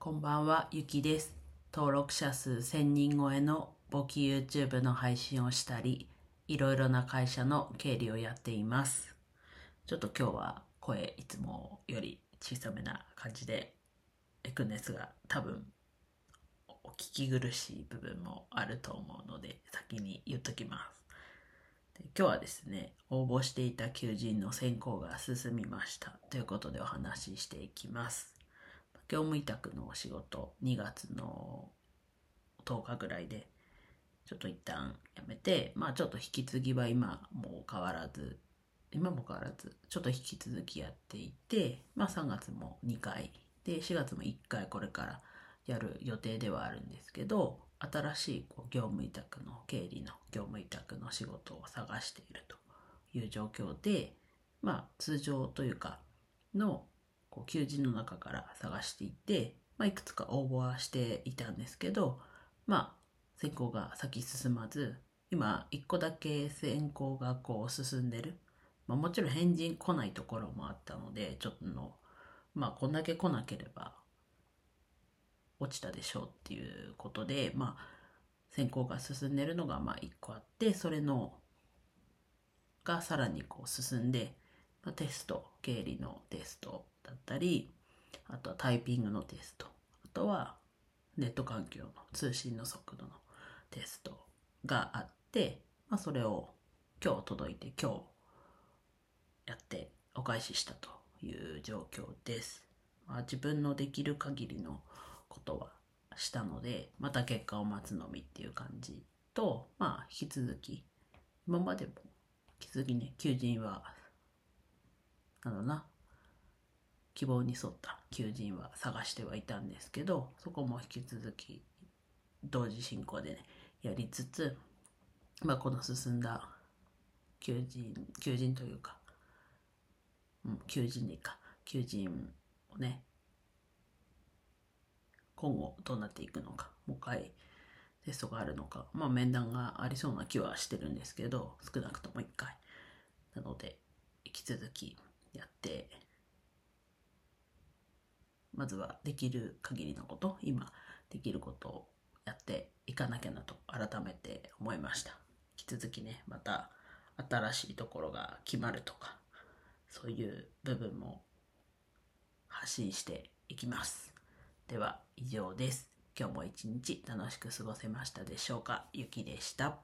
こんばんは、ゆきです。登録者数1000人超えの簿記 YouTube の配信をしたり、いろいろな会社の経理をやっています。ちょっと今日は声いつもより小さめな感じでいくんですが、多分お聞き苦しい部分もあると思うので、先に言っときます。今日はですね、応募していた求人の選考が進みました。ということでお話ししていきます。業務委託のお仕事2月の10日ぐらいでちょっと一旦やめてまあちょっと引き継ぎは今も変わらず今も変わらずちょっと引き続きやっていてまあ3月も2回で4月も1回これからやる予定ではあるんですけど新しいこう業務委託の経理の業務委託の仕事を探しているという状況でまあ通常というかのこう求人の中から探していて、まあ、いくつか応募はしていたんですけどまあ選考が先進まず今1個だけ選考がこう進んでる、まあ、もちろん返事来ないところもあったのでちょっとのまあこんだけ来なければ落ちたでしょうっていうことでまあ選考が進んでるのがまあ1個あってそれのがさらにこう進んでまテスト経理のテストだったりあとはタイピングのテストあとはネット環境の通信の速度のテストがあって、まあ、それを今日届いて今日やってお返ししたという状況です。まあ、自分のできる限りのことはしたのでまた結果を待つのみっていう感じとまあ引き続き今までも引き続きね求人はなんだろうな。希望に沿った。求人は探してはいたんですけどそこも引き続き同時進行でねやりつつまあこの進んだ求人求人というか、うん、求人でいいか。求人をね今後どうなっていくのかもう一回テストがあるのかまあ面談がありそうな気はしてるんですけど少なくとも1回。なので引き続きやってまずはできる限りのこと今できることをやっていかなきゃなと改めて思いました。引き続きねまた新しいところが決まるとかそういう部分も発信していきます。では以上です。今日も一日楽しく過ごせましたでしょうか？ゆきでした。